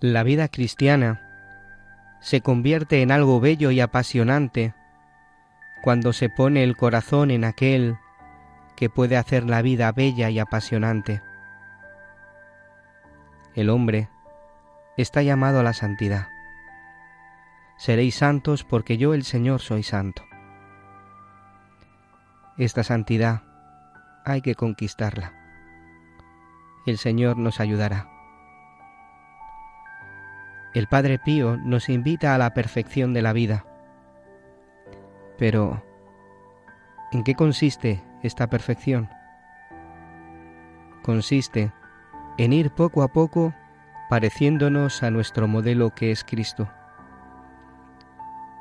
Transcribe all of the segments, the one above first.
La vida cristiana se convierte en algo bello y apasionante cuando se pone el corazón en aquel que puede hacer la vida bella y apasionante. El hombre está llamado a la santidad. Seréis santos porque yo el Señor soy santo. Esta santidad hay que conquistarla. El Señor nos ayudará. El Padre Pío nos invita a la perfección de la vida. Pero, ¿en qué consiste esta perfección? Consiste en ir poco a poco pareciéndonos a nuestro modelo que es Cristo,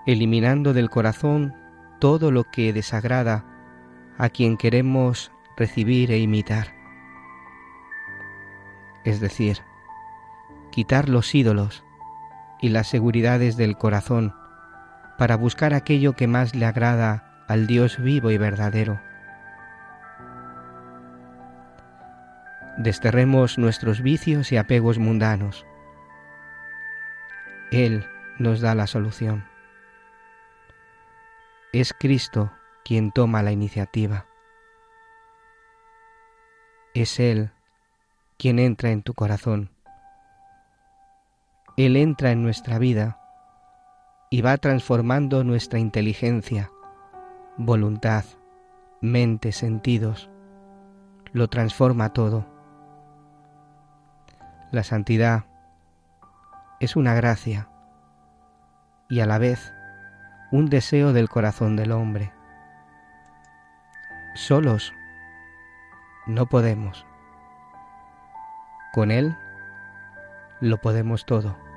eliminando del corazón todo lo que desagrada a quien queremos recibir e imitar. Es decir, quitar los ídolos, y las seguridades del corazón para buscar aquello que más le agrada al Dios vivo y verdadero. Desterremos nuestros vicios y apegos mundanos. Él nos da la solución. Es Cristo quien toma la iniciativa. Es Él quien entra en tu corazón él entra en nuestra vida y va transformando nuestra inteligencia, voluntad, mente, sentidos. Lo transforma todo. La santidad es una gracia y a la vez un deseo del corazón del hombre. Solos no podemos. Con Él lo podemos todo.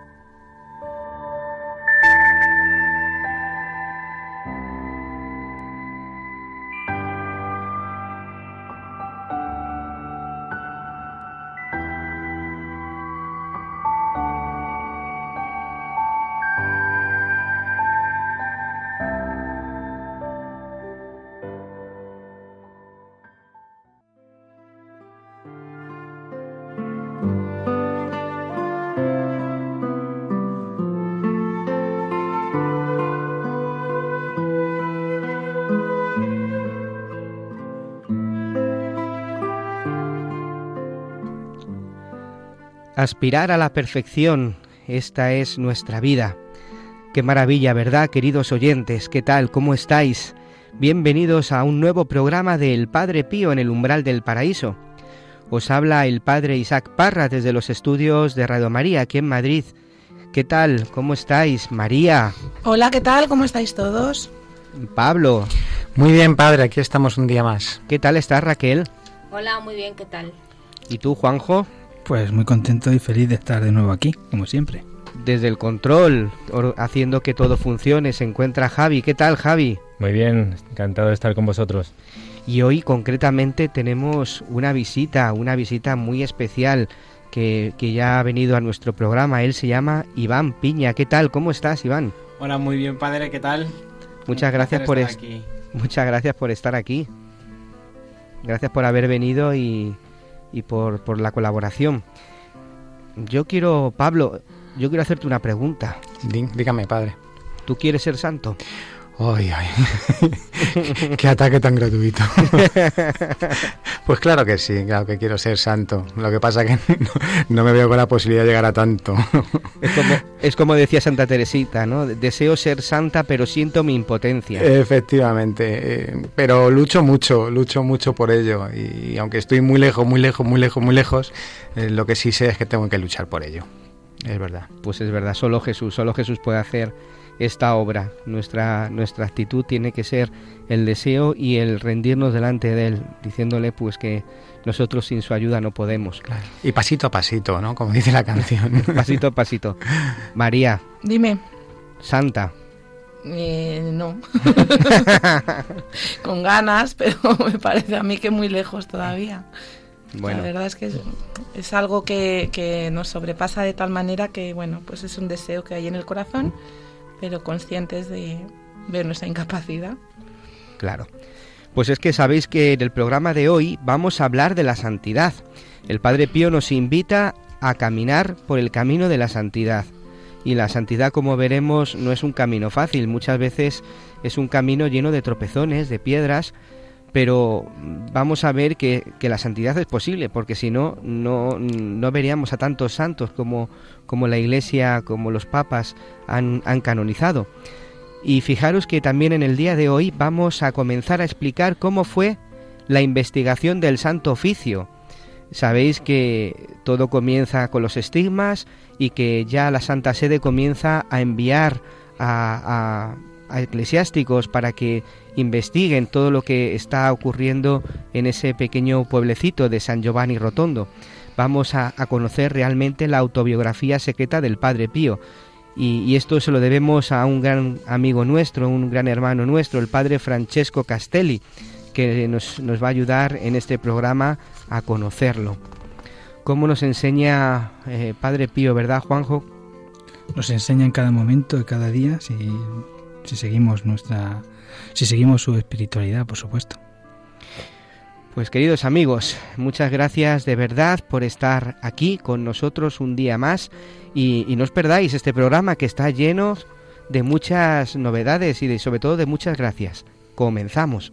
Aspirar a la perfección, esta es nuestra vida. Qué maravilla, ¿verdad, queridos oyentes? ¿Qué tal? ¿Cómo estáis? Bienvenidos a un nuevo programa del Padre Pío en el umbral del paraíso. Os habla el Padre Isaac Parra desde los estudios de Radio María aquí en Madrid. ¿Qué tal? ¿Cómo estáis, María? Hola, ¿qué tal? ¿Cómo estáis todos? Pablo. Muy bien, padre, aquí estamos un día más. ¿Qué tal estás, Raquel? Hola, muy bien, ¿qué tal? ¿Y tú, Juanjo? Pues muy contento y feliz de estar de nuevo aquí, como siempre. Desde el control, haciendo que todo funcione, se encuentra Javi. ¿Qué tal, Javi? Muy bien, encantado de estar con vosotros. Y hoy concretamente tenemos una visita, una visita muy especial que, que, ya ha venido a nuestro programa. Él se llama Iván Piña. ¿Qué tal? ¿Cómo estás, Iván? Hola, muy bien, padre. ¿Qué tal? Muchas gracias por estar aquí. Muchas gracias por estar aquí. Gracias por haber venido y, y por, por la colaboración. Yo quiero, Pablo, yo quiero hacerte una pregunta. Dígame, padre. ¿Tú quieres ser santo? ¡Ay, ay! ¡Qué ataque tan gratuito! pues claro que sí, claro que quiero ser santo. Lo que pasa que no, me veo con la posibilidad de llegar a tanto. es, como, decía Santa Teresita, ¿no? Deseo ser santa, pero siento mi impotencia. Efectivamente, eh, pero lucho mucho, lucho mucho por ello. Y, aunque estoy muy lejos, muy lejos, muy lejos, muy lejos, eh, lo que sí sé es que tengo que luchar por ello. Es verdad. Pues es verdad, solo Jesús, solo Jesús puede hacer esta obra. Nuestra, nuestra actitud tiene que ser el deseo y el rendirnos delante de Él, diciéndole pues que nosotros sin su ayuda no podemos. Y pasito a pasito, ¿no? Como dice la canción. pasito a pasito. María. Dime. Santa. Eh, no. Con ganas, pero me parece a mí que muy lejos todavía. Bueno. La verdad es que es, algo que, que, nos sobrepasa de tal manera que, bueno, pues es un deseo que hay en el corazón pero conscientes de, ver nuestra incapacidad. Claro. Pues es que sabéis que en el programa de hoy vamos a hablar de la santidad. El Padre Pío nos invita a caminar por el camino de la santidad. Y la santidad, como veremos, no es un camino fácil. Muchas veces es un camino lleno de tropezones, de piedras, pero vamos a ver que, la santidad es posible, porque si no, no, no veríamos a tantos santos como, como la Iglesia, como los papas han, han canonizado. Y fijaros que también en el día de hoy vamos a comenzar a explicar cómo fue la investigación del Santo Oficio. Sabéis que todo comienza con los estigmas y que ya la Santa Sede comienza a enviar a, a, eclesiásticos para que investiguen todo lo que está ocurriendo en ese pequeño pueblecito de San Giovanni Rotondo vamos a, conocer realmente la autobiografía secreta del Padre Pío. Y, esto se lo debemos a un gran amigo nuestro, un gran hermano nuestro, el Padre Francesco Castelli, que nos, va a ayudar en este programa a conocerlo. ¿Cómo nos enseña eh, Padre Pío, verdad, Juanjo? Nos enseña en cada momento, y cada día, si, si seguimos nuestra, si seguimos su espiritualidad, por supuesto. Pues queridos amigos, muchas gracias de verdad por estar aquí con nosotros un día más y, no os perdáis este programa que está lleno de muchas novedades y de, sobre todo de muchas gracias. Comenzamos.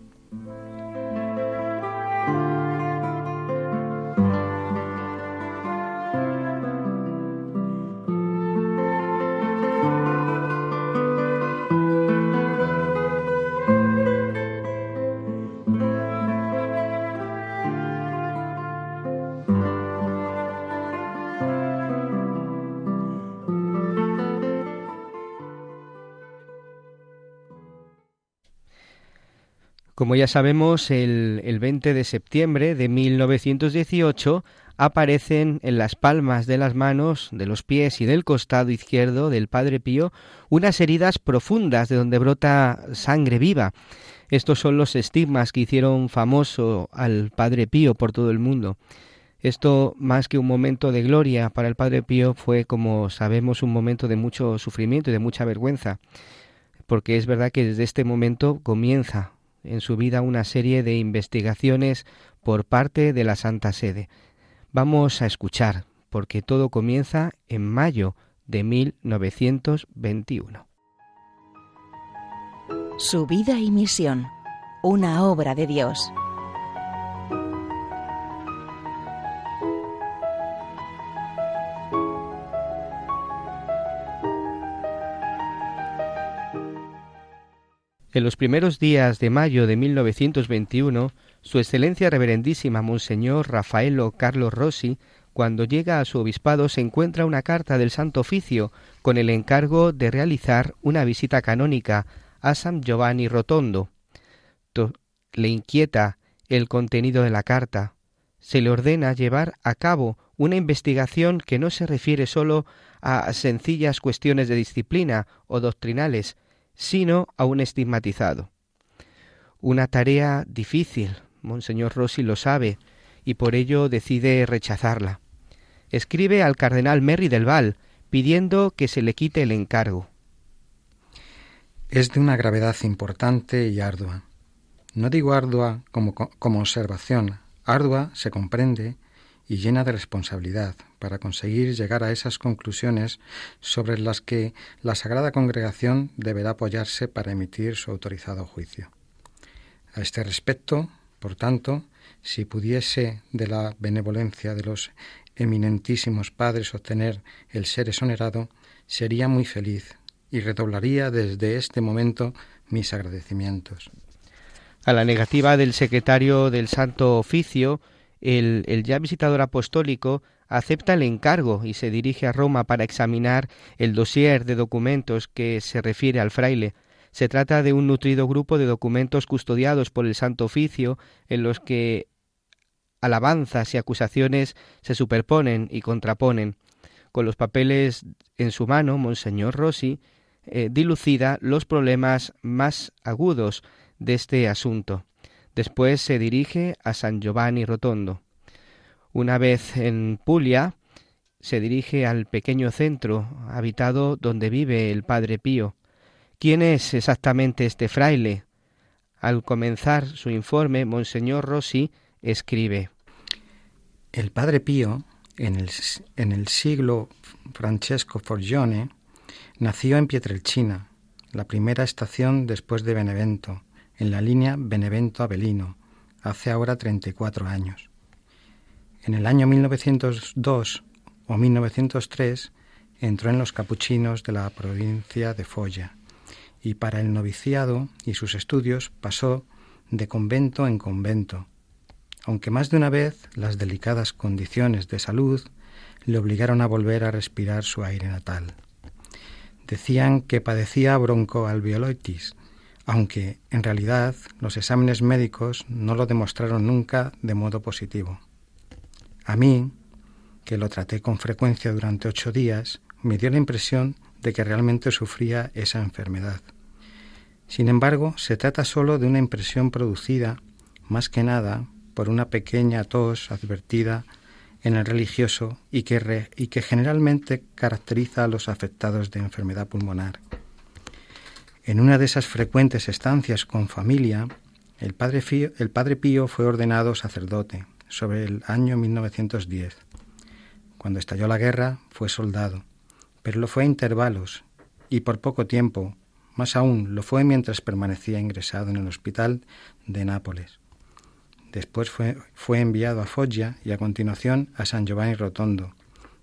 Ya sabemos, el, 20 de septiembre de 1918 aparecen en las palmas de las manos, de los pies y del costado izquierdo del Padre Pío unas heridas profundas de donde brota sangre viva. Estos son los estigmas que hicieron famoso al Padre Pío por todo el mundo. Esto, más que un momento de gloria para el Padre Pío, fue, como sabemos, un momento de mucho sufrimiento y de mucha vergüenza, porque es verdad que desde este momento comienza en su vida una serie de investigaciones por parte de la Santa Sede. Vamos a escuchar, porque todo comienza en mayo de 1921. Su vida y misión, una obra de Dios. En los primeros días de mayo de 1921, Su Excelencia Reverendísima Monseñor Rafaelo Carlos Rossi, cuando llega a su obispado, se encuentra una carta del Santo Oficio con el encargo de realizar una visita canónica a San Giovanni Rotondo. le inquieta el contenido de la carta. Se le ordena llevar a cabo una investigación que no se refiere sólo a sencillas cuestiones de disciplina o doctrinales, sino a un estigmatizado. Una tarea difícil, Monseñor Rossi lo sabe, y por ello decide rechazarla. Escribe al cardenal Merry del Val pidiendo que se le quite el encargo. Es de una gravedad importante y ardua. No digo ardua como, como observación, ardua se comprende y llena de responsabilidad para conseguir llegar a esas conclusiones sobre las que la Sagrada Congregación deberá apoyarse para emitir su autorizado juicio. A este respecto, por tanto, si pudiese de la benevolencia de los eminentísimos padres obtener el ser exonerado, sería muy feliz y redoblaría desde este momento mis agradecimientos. A la negativa del secretario del Santo Oficio, el, ya visitador apostólico acepta el encargo y se dirige a Roma para examinar el dossier de documentos que se refiere al fraile. Se trata de un nutrido grupo de documentos custodiados por el Santo Oficio en los que alabanzas y acusaciones se superponen y contraponen. Con los papeles en su mano, Monseñor Rossi eh, dilucida los problemas más agudos de este asunto. Después se dirige a San Giovanni Rotondo. Una vez en Puglia, se dirige al pequeño centro habitado donde vive el Padre Pío. ¿Quién es exactamente este fraile? Al comenzar su informe, Monseñor Rossi escribe El Padre Pío, en el, en el siglo Francesco Forgione, nació en Pietrelcina, la primera estación después de Benevento, en la línea Benevento-Avelino, hace ahora 34 años. En el año 1902 o 1903 entró en los capuchinos de la provincia de Folla y para el noviciado y sus estudios pasó de convento en convento, aunque más de una vez las delicadas condiciones de salud le obligaron a volver a respirar su aire natal. Decían que padecía broncoalveolitis, aunque en realidad los exámenes médicos no lo demostraron nunca de modo positivo. A mí, que lo traté con frecuencia durante ocho días, me dio la impresión de que realmente sufría esa enfermedad. Sin embargo, se trata solo de una impresión producida, más que nada, por una pequeña tos advertida en el religioso y que, y que generalmente caracteriza a los afectados de enfermedad pulmonar. En una de esas frecuentes estancias con familia, el padre, Pío fue ordenado sacerdote sobre el año 1910. Cuando estalló la guerra fue soldado, pero lo fue a intervalos y por poco tiempo, más aún lo fue mientras permanecía ingresado en el hospital de Nápoles. Después fue, fue enviado a Foggia y a continuación a San Giovanni Rotondo,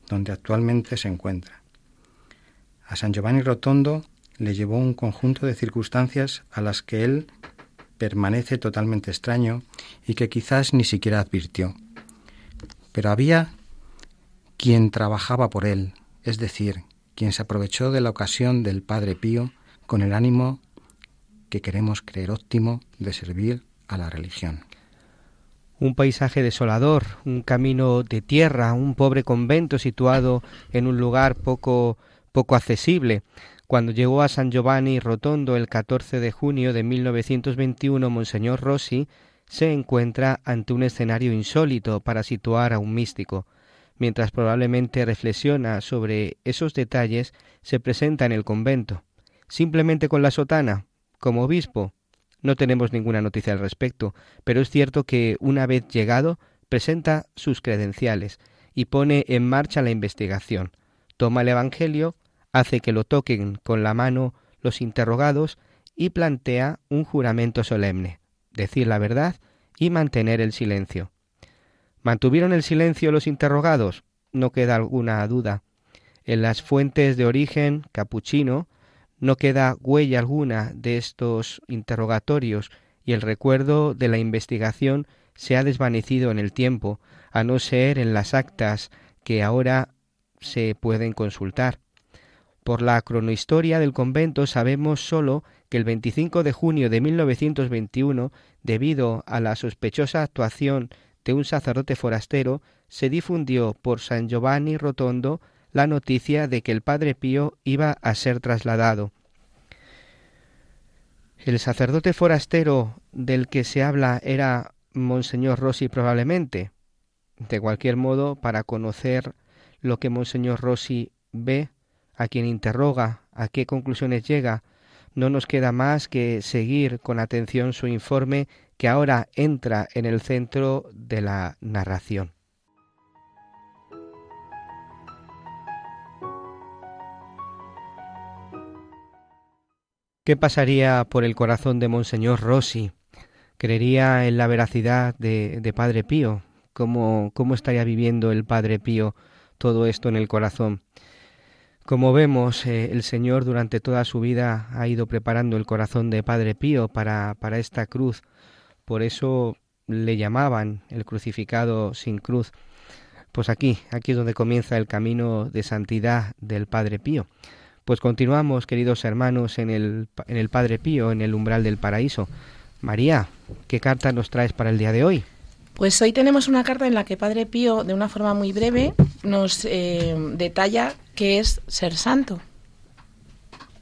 donde actualmente se encuentra. A San Giovanni Rotondo le llevó un conjunto de circunstancias a las que él permanece totalmente extraño y que quizás ni siquiera advirtió. Pero había quien trabajaba por él, es decir, quien se aprovechó de la ocasión del Padre Pío con el ánimo que queremos creer óptimo de servir a la religión. Un paisaje desolador, un camino de tierra, un pobre convento situado en un lugar poco poco accesible, cuando llegó a San Giovanni Rotondo el 14 de junio de 1921, Monseñor Rossi se encuentra ante un escenario insólito para situar a un místico. Mientras probablemente reflexiona sobre esos detalles, se presenta en el convento. Simplemente con la sotana, como obispo. No tenemos ninguna noticia al respecto, pero es cierto que una vez llegado, presenta sus credenciales y pone en marcha la investigación. Toma el Evangelio, hace que lo toquen con la mano los interrogados y plantea un juramento solemne, decir la verdad y mantener el silencio. ¿Mantuvieron el silencio los interrogados? No queda alguna duda. En las fuentes de origen capuchino no queda huella alguna de estos interrogatorios y el recuerdo de la investigación se ha desvanecido en el tiempo, a no ser en las actas que ahora se pueden consultar. Por la cronohistoria del convento sabemos sólo que el 25 de junio de 1921, debido a la sospechosa actuación de un sacerdote forastero, se difundió por San Giovanni Rotondo la noticia de que el Padre Pío iba a ser trasladado. El sacerdote forastero del que se habla era Monseñor Rossi probablemente. De cualquier modo, para conocer lo que Monseñor Rossi ve, a quien interroga a qué conclusiones llega, no nos queda más que seguir con atención su informe que ahora entra en el centro de la narración. ¿Qué pasaría por el corazón de Monseñor Rossi? ¿Creería en la veracidad de, Padre Pío? ¿Cómo, ¿Cómo estaría viviendo el Padre Pío todo esto en el corazón? Como vemos, eh, el Señor durante toda su vida ha ido preparando el corazón de Padre Pío para, para esta cruz. Por eso le llamaban el crucificado sin cruz. Pues aquí, aquí es donde comienza el camino de santidad del Padre Pío. Pues continuamos, queridos hermanos, en el, en el Padre Pío, en el umbral del paraíso. María, ¿qué carta nos traes para el día de hoy? Pues hoy tenemos una carta en la que Padre Pío, de una forma muy breve, nos eh, detalla qué es ser santo.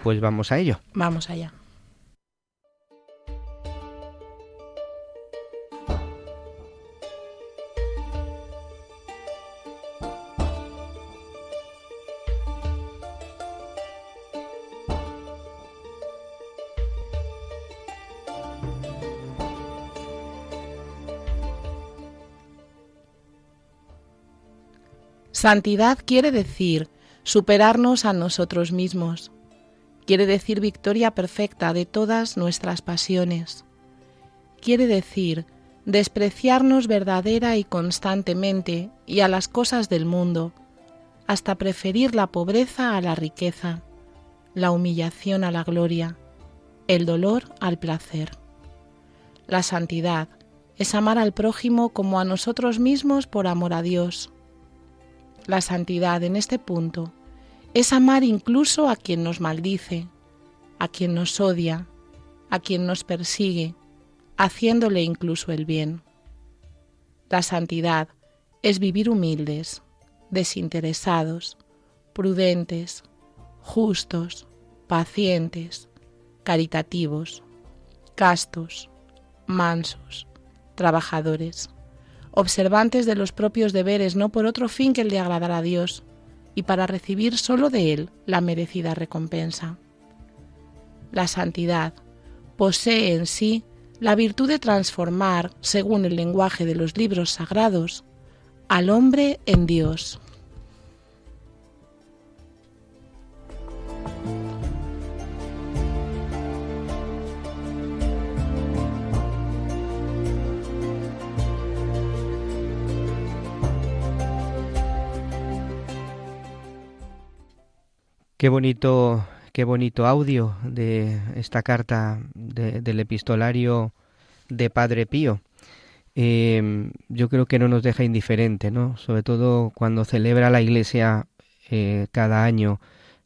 Pues vamos a ello. Vamos allá. Santidad quiere decir superarnos a nosotros mismos. Quiere decir victoria perfecta de todas nuestras pasiones. Quiere decir despreciarnos verdadera y constantemente y a las cosas del mundo, hasta preferir la pobreza a la riqueza, la humillación a la gloria, el dolor al placer. La santidad es amar al prójimo como a nosotros mismos por amor a Dios la santidad en este punto es amar incluso a quien nos maldice, a quien nos odia, a quien nos persigue, haciéndole incluso el bien. La santidad es vivir humildes, desinteresados, prudentes, justos, pacientes, caritativos, castos, mansos, trabajadores observantes de los propios deberes, no por otro fin que el de agradar a Dios, y para recibir sólo de Él la merecida recompensa. La santidad posee en sí la virtud de transformar, según el lenguaje de los libros sagrados, al hombre en Dios. Qué bonito, qué bonito audio de esta carta del epistolario de Padre Pío. Em, yo creo que no nos deja indiferente, ¿no? Sobre todo cuando celebra la Iglesia eh, cada año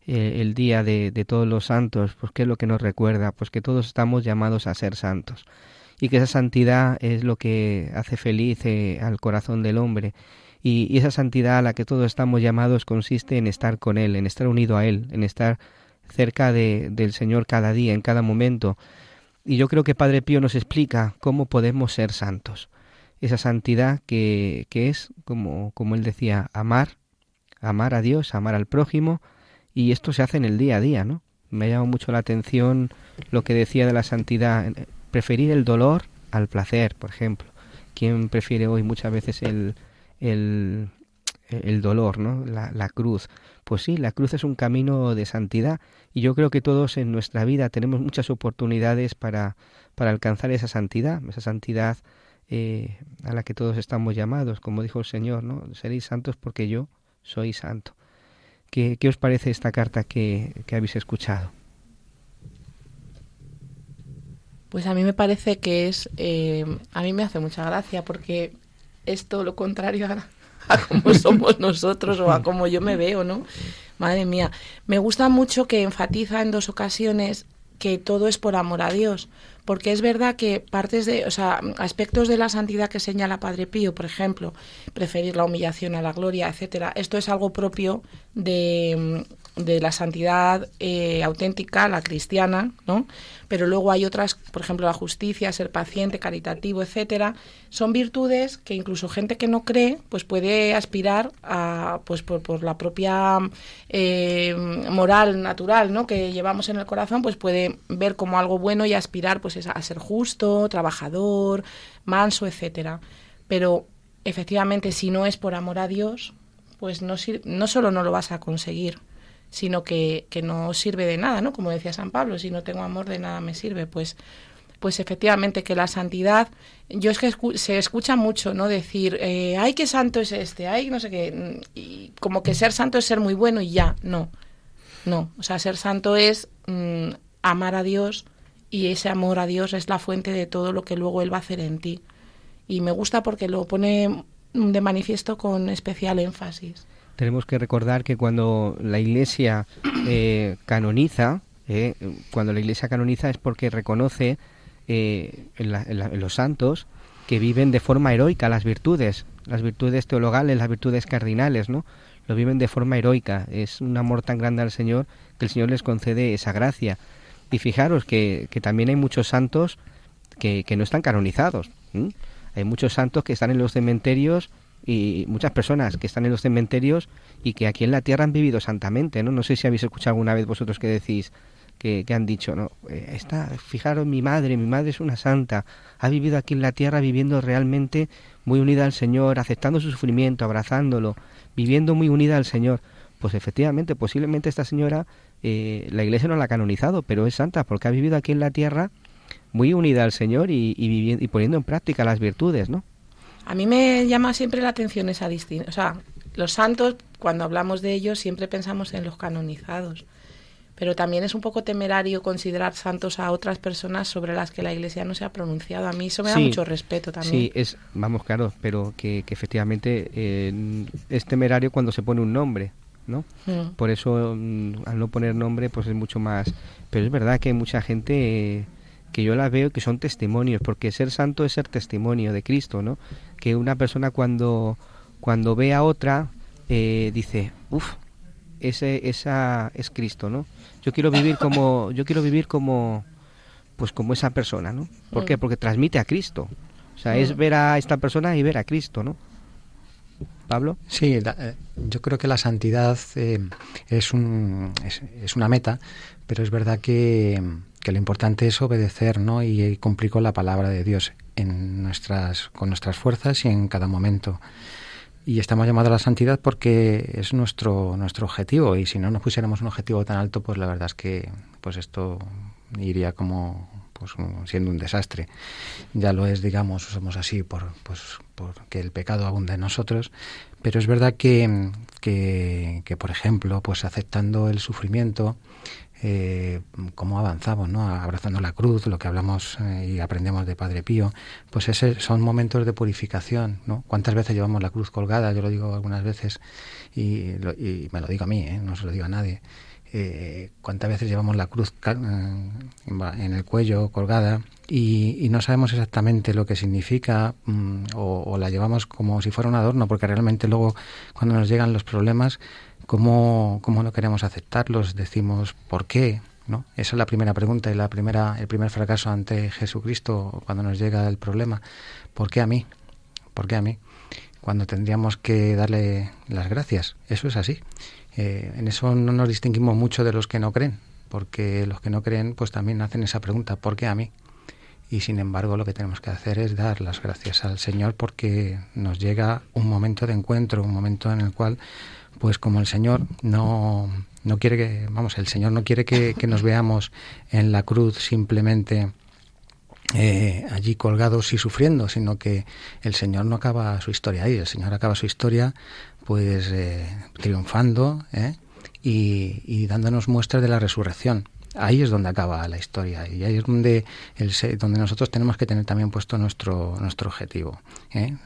eh, el día de, todos los santos, pues qué es lo que nos recuerda, pues que todos estamos llamados a ser santos y que esa santidad es lo que hace feliz eh, al corazón del hombre y, esa santidad a la que todos estamos llamados consiste en estar con Él, en estar unido a Él, en estar cerca de, del Señor cada día, en cada momento. Y yo creo que Padre Pío nos explica cómo podemos ser santos. Esa santidad que, que es, como, como él decía, amar, amar a Dios, amar al prójimo, y esto se hace en el día a día, ¿no? Me ha llamado mucho la atención lo que decía de la santidad, preferir el dolor al placer, por ejemplo. ¿Quién prefiere hoy muchas veces el, el, el dolor, ¿no? La, la, cruz. Pues sí, la cruz es un camino de santidad y yo creo que todos en nuestra vida tenemos muchas oportunidades para, para alcanzar esa santidad, esa santidad eh, a la que todos estamos llamados, como dijo el Señor, ¿no? Seréis santos porque yo soy santo. ¿Qué, qué os parece esta carta que, que habéis escuchado? Pues a mí me parece que es, eh, a mí me hace mucha gracia porque es todo lo contrario a, a cómo somos nosotros o a cómo yo me veo, ¿no? Madre mía, me gusta mucho que enfatiza en dos ocasiones que todo es por amor a Dios, porque es verdad que partes de, o sea, aspectos de la santidad que señala Padre Pío, por ejemplo, preferir la humillación a la gloria, etcétera, esto es algo propio de, de la santidad eh, auténtica, la cristiana, ¿no? Pero luego hay otras, por ejemplo, la justicia, ser paciente, caritativo, etcétera. Son virtudes que incluso gente que no cree, pues puede aspirar a, pues por, la propia eh, moral natural, ¿no? Que llevamos en el corazón, pues puede ver como algo bueno y aspirar, pues a ser justo, trabajador, manso, etcétera. Pero efectivamente, si no es por amor a Dios, pues no, no solo no lo vas a conseguir, sino que, que no sirve de nada, ¿no? Como decía San Pablo, si no tengo amor de nada me sirve, pues pues efectivamente que la santidad, yo es que se escucha mucho, ¿no? Decir, eh, ay, qué santo es este, ay, no sé qué, y como que ser santo es ser muy bueno y ya, no, no, o sea, ser santo es mm, amar a Dios y ese amor a Dios es la fuente de todo lo que luego Él va a hacer en ti. Y me gusta porque lo pone de manifiesto con especial énfasis. Tenemos que recordar que cuando la Iglesia eh, canoniza, eh, cuando la Iglesia canoniza es porque reconoce eh, en, los santos que viven de forma heroica las virtudes, las virtudes teologales, las virtudes cardinales, ¿no? Lo viven de forma heroica. Es un amor tan grande al Señor que el Señor les concede esa gracia. Y fijaros que, también hay muchos santos que, no están canonizados. Hay muchos santos que están en los cementerios y muchas personas que están en los cementerios y que aquí en la tierra han vivido santamente, ¿no? No sé si habéis escuchado alguna vez vosotros que decís, que, han dicho, ¿no? Eh, está, fijaros, mi madre, mi madre es una santa, ha vivido aquí en la tierra viviendo realmente muy unida al Señor, aceptando su sufrimiento, abrazándolo, viviendo muy unida al Señor. Pues efectivamente, posiblemente esta señora, eh, la iglesia no la ha canonizado, pero es santa porque ha vivido aquí en la tierra muy unida al Señor y, y, y poniendo en práctica las virtudes, ¿no? A mí me llama siempre la atención esa distinción. O sea, los santos, cuando hablamos de ellos, siempre pensamos en los canonizados pero también es un poco temerario considerar santos a otras personas sobre las que la Iglesia no se ha pronunciado. A mí eso me da mucho respeto también. Sí, es, vamos, claro, pero que, efectivamente eh, es temerario cuando se pone un nombre, ¿no? Mm. Por eso, mm, al no poner nombre, pues es mucho más... Pero es verdad que hay mucha gente... que yo la veo que son testimonios, porque ser santo es ser testimonio de Cristo, ¿no? Que una persona cuando, cuando ve a otra eh, dice, uff, ese, esa es Cristo, ¿no? Yo quiero vivir como, yo quiero vivir como, pues como esa persona, ¿no? ¿Por qué? Mm. Porque transmite a Cristo. O sea, es mm. ver a esta persona y ver a Cristo, ¿no? Pablo. Sí, eh, yo creo que la santidad eh, es, un, es, una meta, pero es verdad que, que, lo importante es obedecer ¿no? y cumplir con la palabra de Dios en nuestras, con nuestras fuerzas y en cada momento y estamos llamados a la santidad porque es nuestro nuestro objetivo y si no nos pusiéramos un objetivo tan alto pues la verdad es que pues esto iría como pues siendo un desastre ya lo es digamos somos así por pues porque el pecado abunda en nosotros pero es verdad que, que, que por ejemplo pues aceptando el sufrimiento eh, cómo avanzamos, ¿no? abrazando la cruz, lo que hablamos eh, y aprendemos de Padre Pío, pues ese son momentos de purificación. ¿no? ¿Cuántas veces llevamos la cruz colgada? Yo lo digo algunas veces y, me lo digo a mí, ¿eh? no se lo digo a nadie. Eh, cuántas veces llevamos la cruz en el cuello colgada y, no sabemos exactamente lo que significa mm, o, o, la llevamos como si fuera un adorno porque realmente luego cuando nos llegan los problemas ¿Cómo, cómo no queremos aceptarlos? Decimos, ¿por qué? ¿No? Esa es la primera pregunta y la primera, el primer fracaso ante Jesucristo cuando nos llega el problema. ¿Por qué a mí? ¿Por qué a mí? Cuando tendríamos que darle las gracias. Eso es así. Eh, en eso no nos distinguimos mucho de los que no creen, porque los que no creen pues también hacen esa pregunta, ¿por qué a mí? Y sin embargo lo que tenemos que hacer es dar las gracias al Señor porque nos llega un momento de encuentro, un momento en el cual pues como el Señor no, no quiere que, vamos, el Señor no quiere que, nos veamos en la cruz simplemente eh, allí colgados y sufriendo, sino que el Señor no acaba su historia ahí, el Señor acaba su historia pues eh, triunfando ¿eh? y, dándonos muestras de la resurrección. Ahí es donde acaba la historia y ahí es donde, el, donde nosotros tenemos que tener también puesto nuestro, nuestro objetivo,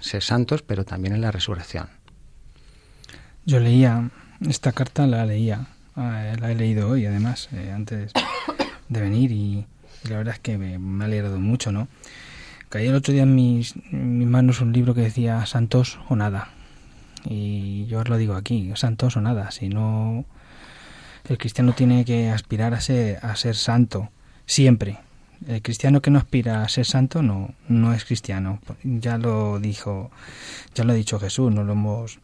ser santos, pero también en la resurrección. Yo leía, esta carta la leía, eh, la he leído hoy además, eh, antes de venir y, la verdad es que me, ha alegrado mucho, ¿no? Caí el otro día en mis, mis manos un libro que decía Santos o nada. Y yo os lo digo aquí, santos o nada. Si no, el cristiano tiene que aspirar a ser, a ser santo, siempre. El cristiano que no aspira a ser santo no, no es cristiano. Ya lo dijo, ya lo ha dicho Jesús, no lo hemos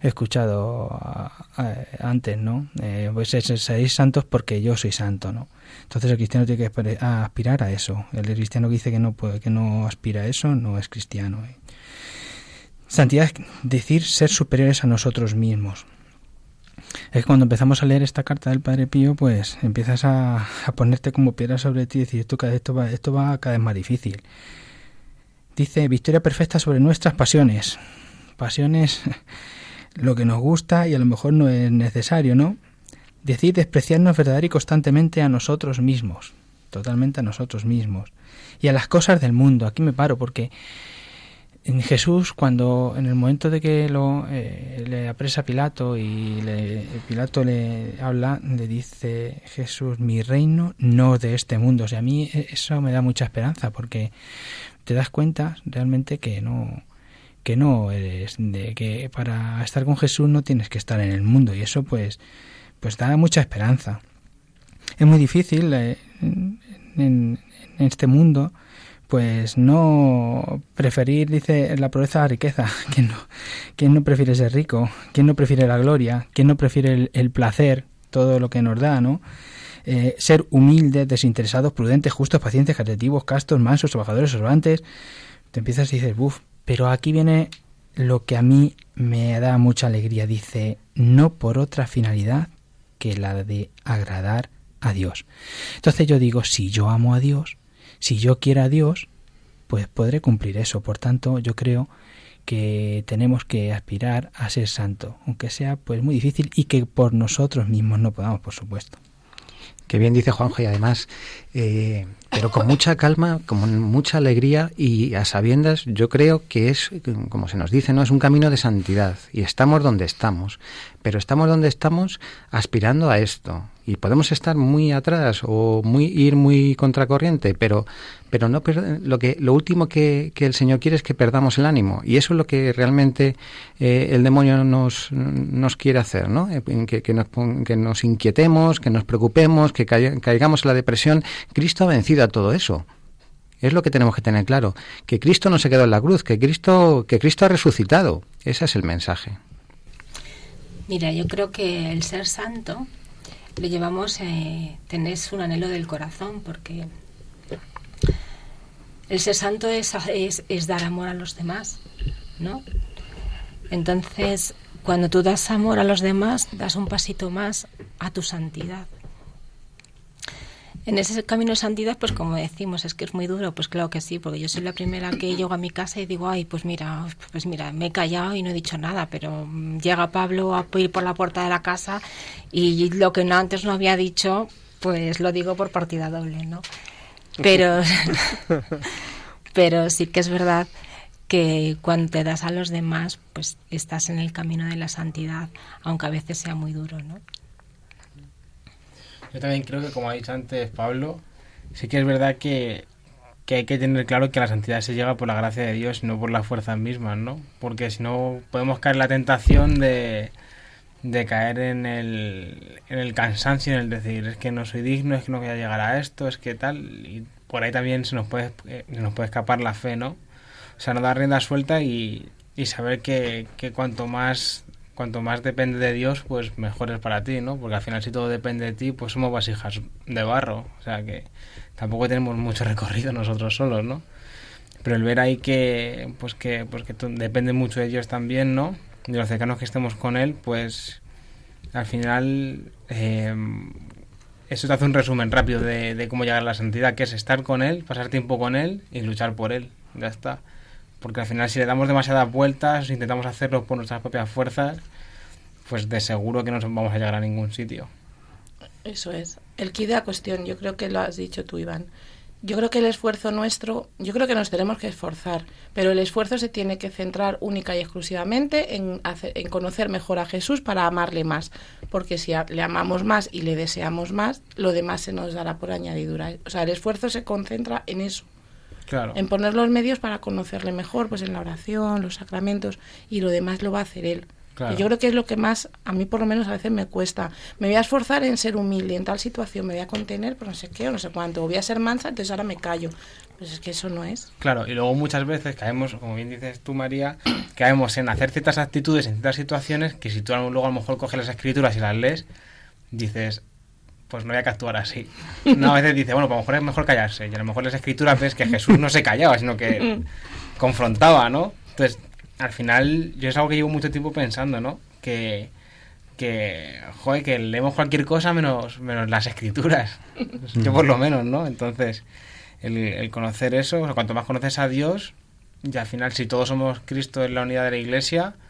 escuchado antes, ¿no? Eh, pues seréis santos porque yo soy santo, ¿no? Entonces el cristiano tiene que aspirar a eso. El cristiano que dice que no puede, que no aspira a eso, no es cristiano. Santidad es decir ser superiores a nosotros mismos. Es que cuando empezamos a leer esta carta del Padre Pío, pues empiezas a, ponerte como piedra sobre ti y decir, esto, esto, va, esto va cada vez más difícil. Dice, victoria perfecta sobre nuestras pasiones. Pasiones, lo que nos gusta y a lo mejor no es necesario, ¿no? Decir despreciarnos verdadera y constantemente a nosotros mismos, totalmente a nosotros mismos. Y a las cosas del mundo. Aquí me paro porque en Jesús, cuando en el momento de que lo, eh, le apresa Pilato y le, Pilato le habla, le dice Jesús, mi reino no de este mundo. O sea, a mí eso me da mucha esperanza porque te das cuenta realmente que no que no eres de que para estar con Jesús no tienes que estar en el mundo y eso pues pues da mucha esperanza. Es muy difícil eh, en, en este mundo pues no preferir, dice, la pobreza a la riqueza. ¿Quién no, quién no prefiere ser rico? ¿Quién no prefiere la gloria? ¿Quién no prefiere el, placer, todo lo que nos da, no? Eh, ser humildes, desinteresados, prudentes, justos, pacientes, caritativos, castos, mansos, trabajadores, observantes. Te empiezas y dices, buf, pero aquí viene lo que a mí me da mucha alegría. Dice, no por otra finalidad que la de agradar a Dios. Entonces yo digo, si yo amo a Dios, si yo quiero a Dios, pues podré cumplir eso. Por tanto, yo creo que tenemos que aspirar a ser santo, aunque sea pues muy difícil y que por nosotros mismos no podamos, por supuesto. Que bien dice Juanjo y además, eh, pero con mucha calma, con mucha alegría y a sabiendas, yo creo que es, como se nos dice, no es un camino de santidad y estamos donde estamos, pero estamos donde estamos aspirando a esto, y podemos estar muy atrás o muy ir muy contracorriente, pero pero no lo que lo último que, el Señor quiere es que perdamos el ánimo y eso es lo que realmente eh, el demonio nos, nos quiere hacer, ¿no? Eh, que, que, nos, que nos inquietemos, que nos preocupemos, que caigamos en la depresión. Cristo ha vencido todo eso. Es lo que tenemos que tener claro, que Cristo no se quedó en la cruz, que Cristo que Cristo ha resucitado. Ese es el mensaje. Mira, yo creo que el ser santo le llevamos, eh, tenés un anhelo del corazón, porque el ser santo es, es, dar amor a los demás, ¿no? Entonces, cuando tú das amor a los demás, das un pasito más a tu santidad. En ese camino de santidad, pues como decimos, es que es muy duro, pues claro que sí, porque yo soy la primera que llego a mi casa y digo, ay, pues mira, pues mira, me he callado y no he dicho nada, pero llega Pablo a ir por la puerta de la casa y lo que no, antes no había dicho, pues lo digo por partida doble, ¿no? Pero, pero sí que es verdad que cuando te das a los demás, pues estás en el camino de la santidad, aunque a veces sea muy duro, ¿no? Yo también creo que, como ha dicho antes Pablo, sí que es verdad que, hay que tener claro que la santidad se llega por la gracia de Dios, no por las fuerzas mismas, ¿no? Porque si no, podemos caer en la tentación de, de caer en el, en el cansancio, en el decir, es que no soy digno, es que no voy a llegar a esto, es que tal. Y por ahí también se nos puede, eh, se nos puede escapar la fe, ¿no? O sea, no dar rienda suelta y, y saber que, que cuanto más cuanto más depende de Dios, pues mejor es para ti, ¿no? Porque al final si todo depende de ti, pues somos vasijas de barro, o sea que tampoco tenemos mucho recorrido nosotros solos, ¿no? Pero el ver ahí que, pues que, pues que depende mucho de Dios también, ¿no? De los cercanos que estemos con Él, pues al final eh, eso te hace un resumen rápido de, de cómo llegar a la santidad, que es estar con Él, pasar tiempo con Él y luchar por Él, ya está porque al final si le damos demasiadas vueltas, intentamos hacerlo por nuestras propias fuerzas, pues de seguro que no vamos a llegar a ningún sitio. Eso es. El kit de la cuestión, yo creo que lo has dicho tú, Iván. Yo creo que el esfuerzo nuestro, yo creo que nos tenemos que esforzar, pero el esfuerzo se tiene que centrar única y exclusivamente en, en conocer mejor a Jesús para amarle más, porque si le amamos más y le deseamos más, lo demás se nos dará por añadidura. O sea, el esfuerzo se concentra en eso. En poner los medios para conocerle mejor, pues en la oración, los sacramentos y lo demás lo va a hacer él. Y yo creo que es lo que más, a mí por lo menos a veces me cuesta. Me voy a esforzar en ser humilde en tal situación, me voy a contener, pero no sé qué o no sé cuánto. voy a ser mansa, entonces ahora me callo. Pues es que eso no es. Claro, y luego muchas veces caemos, como bien dices tú, María, caemos en hacer ciertas actitudes en ciertas situaciones que si tú luego a lo mejor coges las escrituras y las lees, dices, pues no había que actuar así. Una a veces dice, bueno, pues a lo mejor es mejor callarse. Y a lo mejor las escrituras ves que Jesús no se callaba, sino que confrontaba, ¿no? Entonces, al final, yo es algo que llevo mucho tiempo pensando, ¿no? Que, que, joder, que leemos cualquier cosa menos, menos las escrituras. Yo por lo menos, ¿no? Entonces, el, conocer eso, o sea, cuanto más conoces a Dios, y al final si todos somos Cristo en la unidad de la iglesia, mm,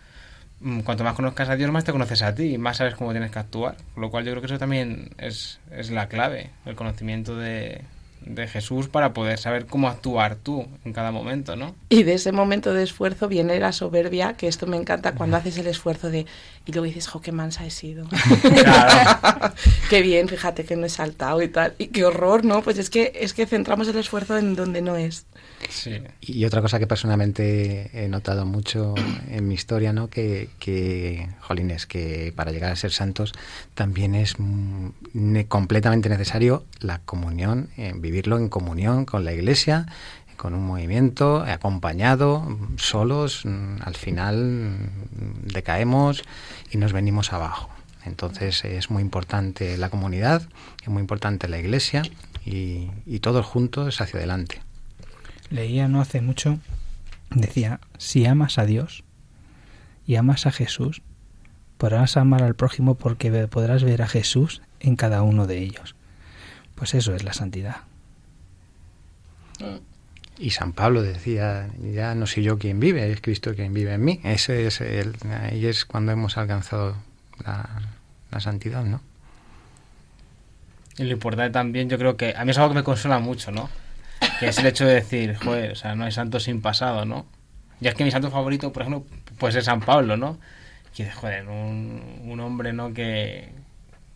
cuanto más conozcas a Dios, más te conoces a ti y más sabes cómo tienes que actuar. Lo cual yo creo que eso también es, es la clave, el conocimiento de, de Jesús para poder saber cómo actuar tú en cada momento, ¿no? Y de ese momento de esfuerzo viene la soberbia, que esto me encanta cuando haces el esfuerzo de y luego dices, jo, qué mansa he sido. qué bien, fíjate que no he saltado y tal. Y qué horror, ¿no? Pues es que es que centramos el esfuerzo en donde no es. Y otra cosa que personalmente he notado mucho en mi historia, ¿no? Que, que, jolines, que para llegar a ser santos también es completamente necesario la comunión, vivirlo en comunión con la iglesia, con un movimiento, acompañado, solos, al final decaemos y nos venimos abajo. Entonces es muy importante la comunidad, es muy importante la iglesia y, y todos juntos hacia adelante leía no hace mucho, decía, si amas a Dios y amas a Jesús, podrás amar al prójimo porque podrás ver a Jesús en cada uno de ellos. Pues eso es la santidad. Y San Pablo decía, ya no soy yo quien vive, es Cristo quien vive en mí. Ese es el, ahí es cuando hemos alcanzado la, santidad, ¿no? Y lo importante también, yo creo que a mí es algo que me consuela mucho, ¿no? que es el hecho de decir, joder, o sea, no hay santo sin pasado, ¿no? Ya es que mi santo favorito, por ejemplo, puede ser San Pablo, ¿no? Que, joder, un, hombre, ¿no? Que,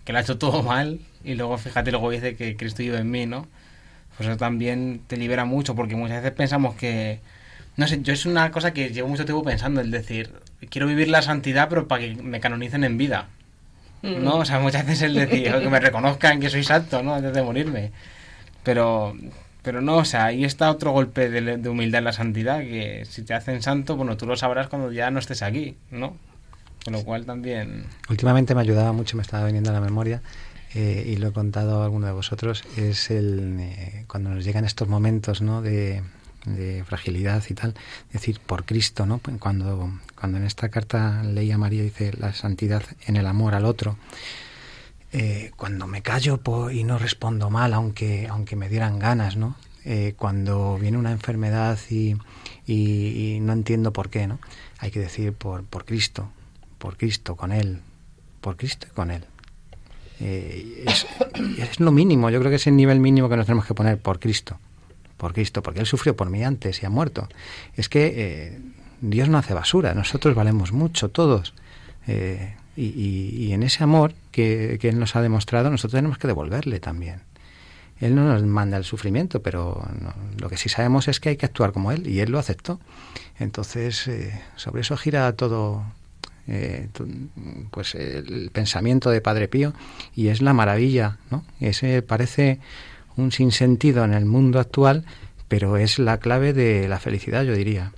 que lo ha hecho todo mal y luego, fíjate, luego dice que Cristo vive en mí, ¿no? Pues eso también te libera mucho porque muchas veces pensamos que... No sé, yo es una cosa que llevo mucho tiempo pensando, el decir, quiero vivir la santidad pero para que me canonicen en vida. ¿No? O sea, muchas veces el decir, que me reconozcan que soy santo, ¿no? Antes de morirme. Pero pero no, o sea, ahí está otro golpe de, humildad en la santidad, que si te hacen santo, bueno, tú lo sabrás cuando ya no estés aquí, ¿no? Con lo cual también... Últimamente me ayudaba mucho, me estaba viniendo a la memoria, eh, y lo he contado a alguno de vosotros, es el eh, cuando nos llegan estos momentos, ¿no? De, fragilidad y tal, decir, por Cristo, ¿no? Cuando, cuando en esta carta leía María dice la santidad en el amor al otro, eh, cuando me callo y no respondo mal, aunque, aunque me dieran ganas, ¿no? Eh, cuando viene una enfermedad y, y, no entiendo por qué, ¿no? Hay que decir por, por Cristo, por Cristo, con Él, por Cristo y con Él. Eh, es, es, lo mínimo, yo creo que es el nivel mínimo que nos tenemos que poner por Cristo, por Cristo, porque Él sufrió por mí antes y ha muerto. Es que Dios no hace basura, nosotros valemos mucho, todos. Y, en ese amor que, Él nos ha demostrado, nosotros tenemos que devolverle también. Él no nos manda el sufrimiento, pero lo que sí sabemos es que hay que actuar como Él, y Él lo aceptó. Entonces, eh, sobre eso gira todo eh, pues el pensamiento de Padre Pío, y es la maravilla, ¿no? Ese parece un sinsentido en el mundo actual, pero es la clave de la felicidad, yo diría.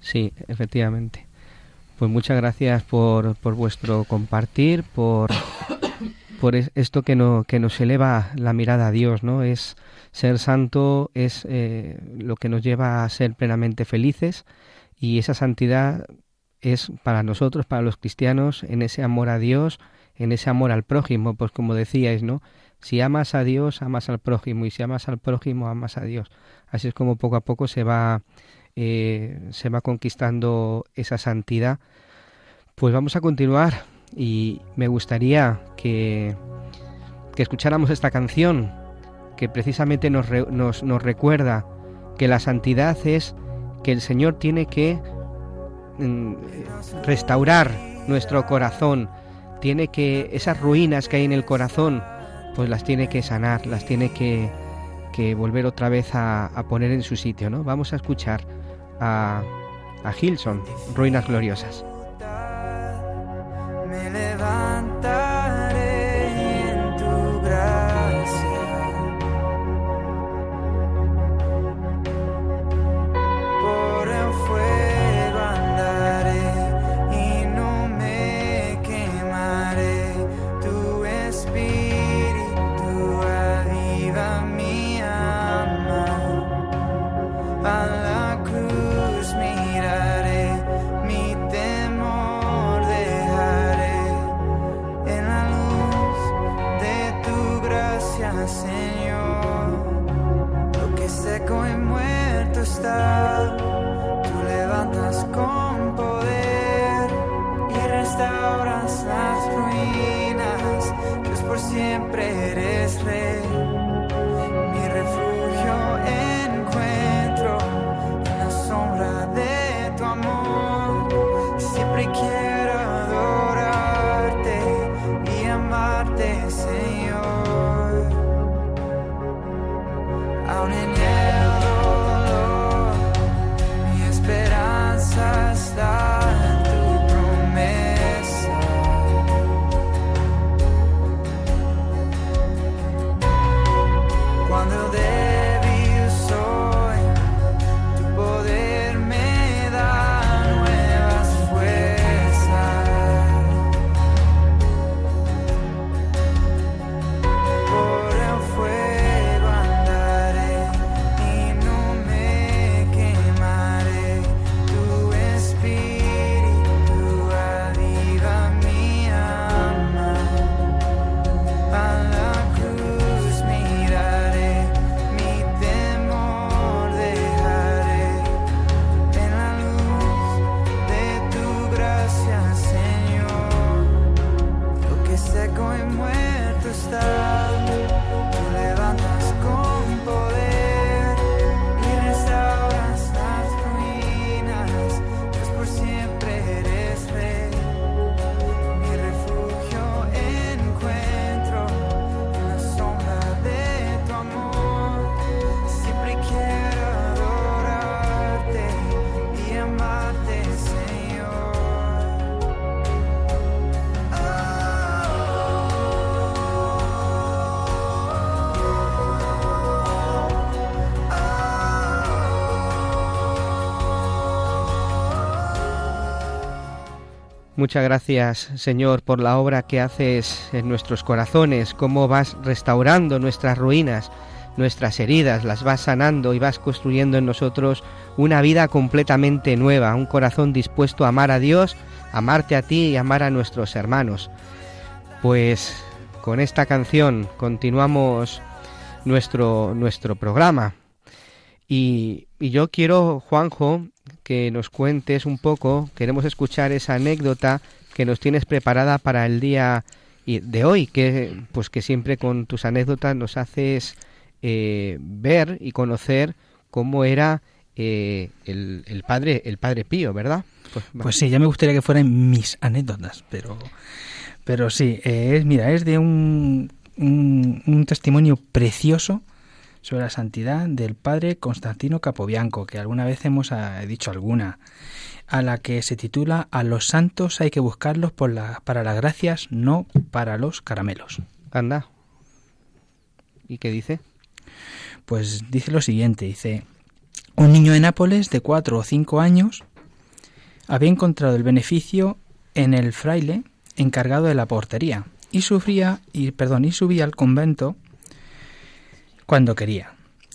Sí, efectivamente. Pues muchas gracias por, por vuestro compartir, por, por esto que, no, que nos eleva la mirada a Dios, ¿no? Es ser santo, es eh, lo que nos lleva a ser plenamente felices y esa santidad es para nosotros, para los cristianos, en ese amor a Dios, en ese amor al prójimo, pues como decíais, ¿no? Si amas a Dios, amas al prójimo, y si amas al prójimo, amas a Dios. Así es como poco a poco se va eh, se va conquistando esa santidad, pues vamos a continuar y me gustaría que, que escucháramos esta canción que precisamente nos, nos, nos recuerda que la santidad es que el Señor tiene que restaurar nuestro corazón, tiene que esas ruinas que hay en el corazón, pues las tiene que sanar, las tiene que, que volver otra vez a, a, poner en su sitio, ¿no? Vamos a escuchar a, a Hilson, Ruinas Gloriosas. Me levantaré Muchas gracias, Señor, por la obra que haces en nuestros corazones, cómo vas restaurando nuestras ruinas, nuestras heridas, las vas sanando y vas construyendo en nosotros una vida completamente nueva, un corazón dispuesto a amar a Dios, amarte a ti y amar a nuestros hermanos. Pues con esta canción continuamos nuestro, nuestro programa. Y, y yo quiero, Juanjo, que nos cuentes un poco, queremos escuchar esa anécdota que nos tienes preparada para el día de hoy, que pues que siempre con tus anécdotas nos haces eh, ver y conocer cómo era eh, el, el padre el padre Pío, ¿verdad? Pues, Pues sí, ya me gustaría que fueran mis anécdotas, pero, pero sí, eh, es, mira, es de un, un testimonio precioso sobre la santidad del padre Constantino Capobianco, que alguna vez hemos ah, dicho alguna, a la que se titula A los santos hay que buscarlos por la, para las gracias, no para los caramelos. Anda. ¿Y qué dice? Pues dice lo siguiente, dice, un niño de Nápoles de cuatro o cinco años había encontrado el beneficio en el fraile encargado de la portería y sufría y perdón y subía al convento cuando quería.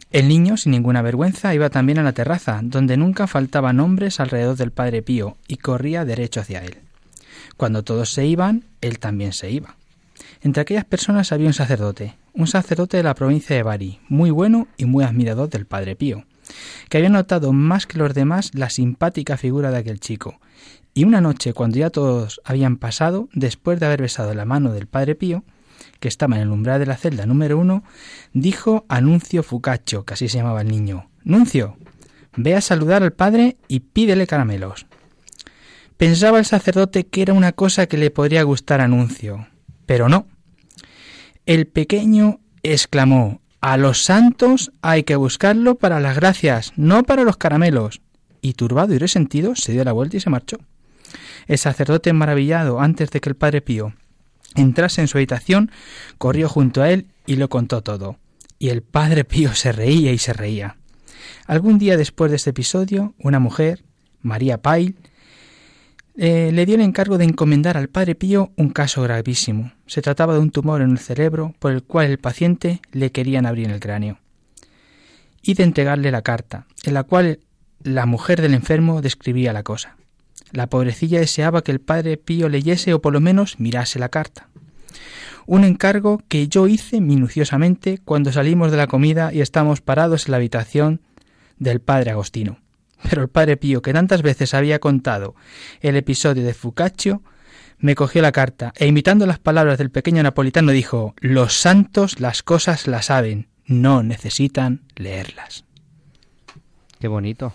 El niño, sin ninguna vergüenza, iba también a la terraza, donde nunca faltaban hombres alrededor del padre Pío, y corría derecho hacia él. Cuando todos se iban, él también se iba. Entre aquellas personas había un sacerdote, un sacerdote de la provincia de Bari, muy bueno y muy admirador del padre Pío, que había notado más que los demás la simpática figura de aquel chico. Y una noche, cuando ya todos habían pasado, después de haber besado la mano del padre Pío, que estaba en el umbral de la celda número uno, dijo a Nuncio Fucaccio, que así se llamaba el niño, Nuncio, ve a saludar al padre y pídele caramelos. Pensaba el sacerdote que era una cosa que le podría gustar a Nuncio, pero no. El pequeño exclamó, a los santos hay que buscarlo para las gracias, no para los caramelos. Y turbado y resentido se dio la vuelta y se marchó. El sacerdote maravillado, antes de que el padre Pío entrase en su habitación, corrió junto a él y lo contó todo. Y el padre Pío se reía y se reía. Algún día después de este episodio, una mujer, María Pail, eh, le dio el encargo de encomendar al padre Pío un caso gravísimo. Se trataba de un tumor en el cerebro por el cual el paciente le querían abrir el cráneo. Y de entregarle la carta, en la cual la mujer del enfermo describía la cosa. La pobrecilla deseaba que el padre Pío leyese o por lo menos mirase la carta. Un encargo que yo hice minuciosamente cuando salimos de la comida y estamos parados en la habitación del padre Agostino. Pero el padre Pío, que tantas veces había contado el episodio de Fucaccio, me cogió la carta e imitando las palabras del pequeño napolitano dijo, los santos las cosas las saben, no necesitan leerlas. Qué bonito.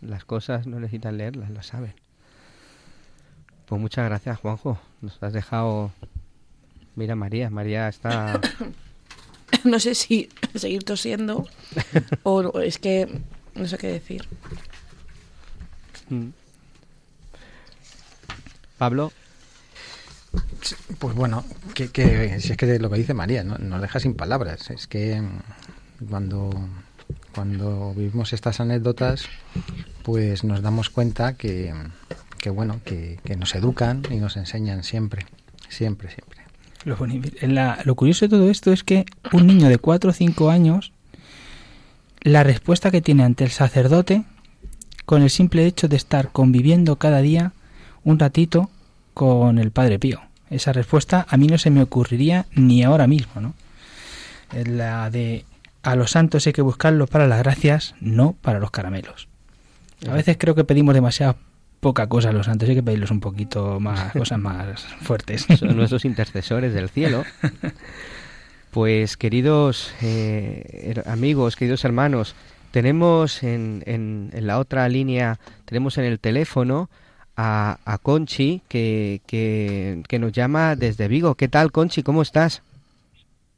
Las cosas no necesitan leerlas, las saben. Pues muchas gracias, Juanjo. Nos has dejado... Mira, María, María está... no sé si seguir tosiendo o es que no sé qué decir. Mm. Pablo. Pues bueno, que, que, si es que lo que dice María, no, nos deja sin palabras. Es que mm, cuando, cuando vivimos estas anécdotas, pues nos damos cuenta que, que bueno, que, que nos educan y nos enseñan siempre, siempre, siempre. Lo, lo curioso de todo esto es que un niño de 4 o 5 años, la respuesta que tiene ante el sacerdote, con el simple hecho de estar conviviendo cada día un ratito con el Padre Pío. Esa respuesta a mí no se me ocurriría ni ahora mismo, ¿no? La de a los santos hay que buscarlos para las gracias, no para los caramelos. A veces creo que pedimos demasiado poca cosa a los santos, hay que pedirles un poquito más, cosas más fuertes. Son nuestros intercesores del cielo. Pues queridos eh, amigos, queridos hermanos, tenemos en, en, en, la otra línea, tenemos en el teléfono a, a Conchi que, que, que, nos llama desde Vigo. ¿Qué tal, Conchi? ¿Cómo estás?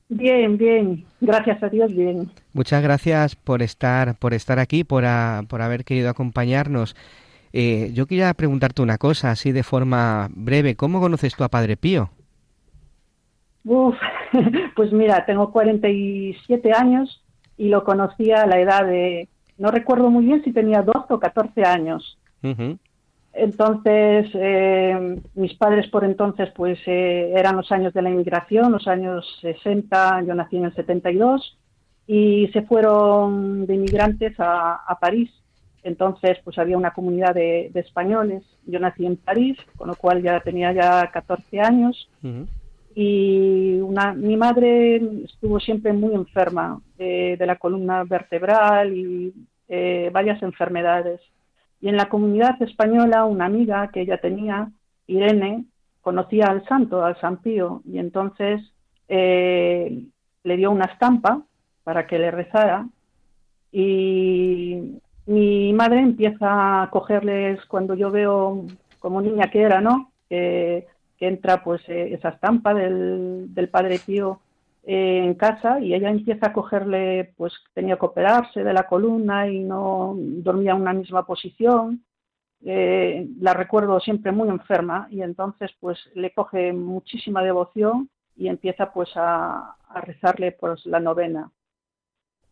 Bien, bien. Gracias a Dios, bien. Muchas gracias por estar, por estar aquí, por, a, por haber querido acompañarnos. Eh, yo quería preguntarte una cosa, así de forma breve. ¿Cómo conoces tú a Padre Pío? Uf, pues mira, tengo 47 años y lo conocí a la edad de, no recuerdo muy bien si tenía 12 o 14 años. Uh -huh. Entonces, eh, mis padres por entonces, pues eh, eran los años de la inmigración, los años 60, yo nací en el 72, y se fueron de inmigrantes a, a París. Entonces, pues había una comunidad de, de, españoles. Yo nací en París, con lo cual ya tenía ya 14 años. Uh -huh. Y una, mi madre estuvo siempre muy enferma eh, de la columna vertebral y eh, varias enfermedades. Y en la comunidad española, una amiga que ella tenía, Irene, conocía al santo, al San Pío, y entonces eh, le dio una estampa para que le rezara. Y mi madre empieza a cogerles cuando yo veo como niña que era, ¿no? Que, entra pues eh, esa estampa del, del Padre Pío eh, en casa y ella empieza a cogerle, pues tenía que operarse de la columna y no dormía en una misma posición. Eh, la recuerdo siempre muy enferma y entonces pues le coge muchísima devoción y empieza pues a, a rezarle pues la novena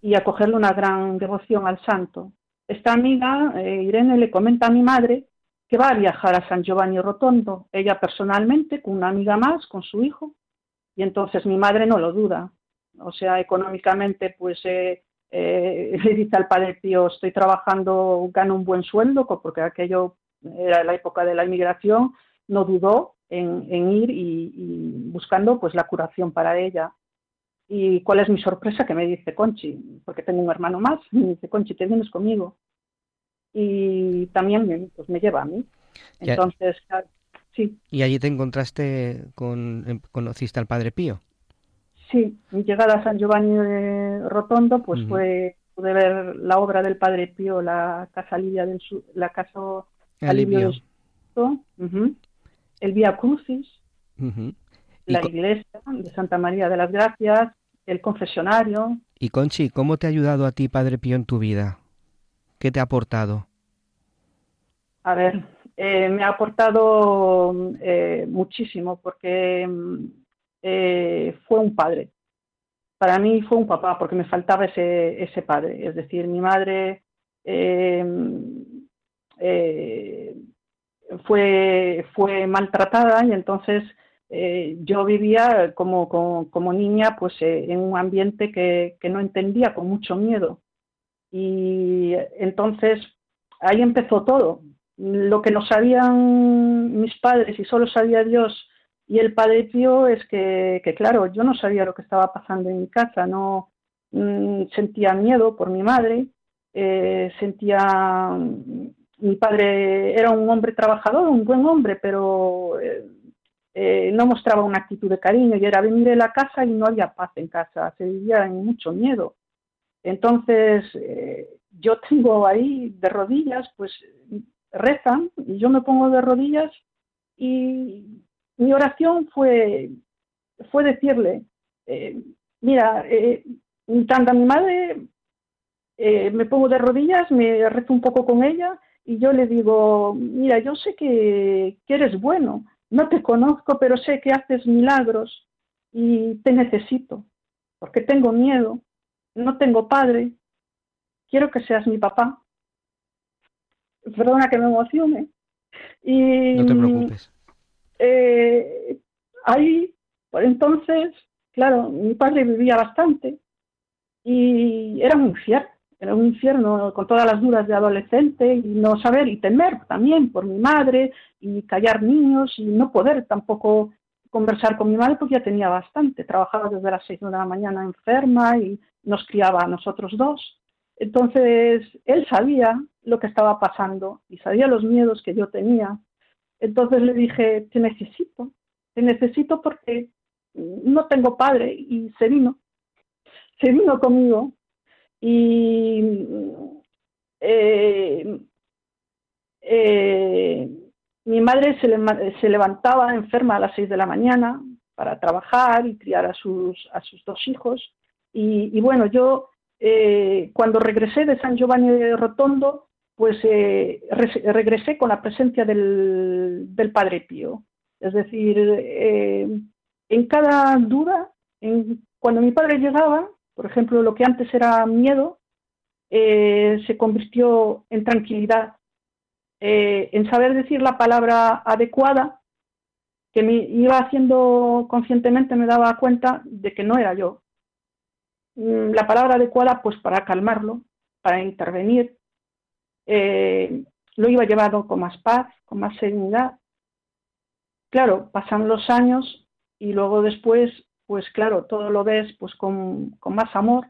y a cogerle una gran devoción al santo. Esta amiga, eh, Irene, le comenta a mi madre que va a viajar a San Giovanni Rotondo, ella personalmente, con una amiga más, con su hijo, y entonces mi madre no lo duda. O sea, económicamente, pues eh, eh, le dice al padre tío, estoy trabajando, gano un buen sueldo, porque aquello era la época de la inmigración, no dudó en, en ir y, y, buscando pues la curación para ella. ¿Y cuál es mi sorpresa? Que me dice Conchi, porque tengo un hermano más, y me dice, Conchi, te vienes conmigo. Y también pues, me lleva a mí. Entonces, ya. sí. ¿Y allí te encontraste con, em, conociste al Padre Pío? Sí, mi llegada a San Giovanni de Rotondo, pues uh -huh. fue, pude ver la obra del Padre Pío, la Casa Alivia del Sur, la Casa Alivio, Alivio. del Sur, uh -huh. el Vía Crucis, uh -huh. La iglesia de Santa María de las Gracias, el confesionario. Y Conchi, ¿cómo te ha ayudado a ti Padre Pío en tu vida? ¿Qué te ha aportado? A ver, eh, me ha aportado eh, muchísimo porque eh, fue un padre. Para mí fue un papá porque me faltaba ese, ese padre. Es decir, mi madre fue, fue maltratada y entonces eh, yo vivía como, como, niña pues eh, en un ambiente que, que, no entendía con mucho miedo. Y entonces ahí empezó todo. Lo que no sabían mis padres y solo sabía Dios y el Padre Tío es que, claro yo no sabía lo que estaba pasando en mi casa no mm, sentía miedo por mi madre eh, sentía mi padre era un hombre trabajador un buen hombre pero eh, no mostraba una actitud de cariño y era venir a la casa y no había paz en casa, se vivía en mucho miedo. Entonces, eh, yo tengo ahí de rodillas, pues rezan y yo me pongo de rodillas y mi oración fue, fue decirle, eh, mira, tanto a mi madre me pongo de rodillas, me rezo un poco con ella y yo le digo, mira, yo sé que, que eres bueno, no te conozco, pero sé que haces milagros y te necesito, porque tengo miedo, no tengo padre, quiero que seas mi papá. Perdona que me emocione. Y, no te preocupes. Eh, ahí, por entonces, claro, mi padre vivía bastante y era un infierno, era un infierno con todas las dudas de adolescente y no saber y temer también por mi madre y callar niños y no poder tampoco conversar con mi madre porque ya tenía bastante, trabajaba desde las seis de la mañana enferma y nos criaba a nosotros dos. Entonces, él sabía lo que estaba pasando y sabía los miedos que yo tenía. Entonces le dije, te necesito, te necesito porque no tengo padre y se vino, se vino conmigo y eh, eh, mi madre se, se, levantaba enferma a las seis de la mañana para trabajar y criar a sus, a sus dos hijos y, y bueno, yo eh, cuando regresé de San Giovanni de Rotondo, pues eh, regresé con la presencia del, del Padre Pío. Es decir, eh, en cada duda, en, cuando mi padre llegaba, por ejemplo, lo que antes era miedo, eh, se convirtió en tranquilidad, eh, en saber decir la palabra adecuada, que me iba haciendo conscientemente, me daba cuenta de que no era yo, Mm, la palabra adecuada pues para calmarlo, para intervenir. Eh, lo iba llevando con más paz, con más serenidad. Claro, pasan los años y luego después, pues claro, todo lo ves pues con, con más amor.